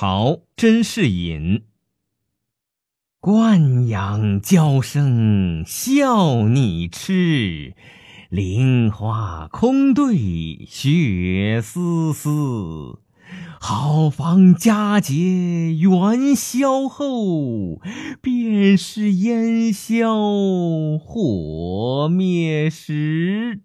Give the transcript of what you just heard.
好，真是饮。惯养娇生笑你痴，菱花空对雪丝丝。好房佳节元宵后，便是烟消火灭时。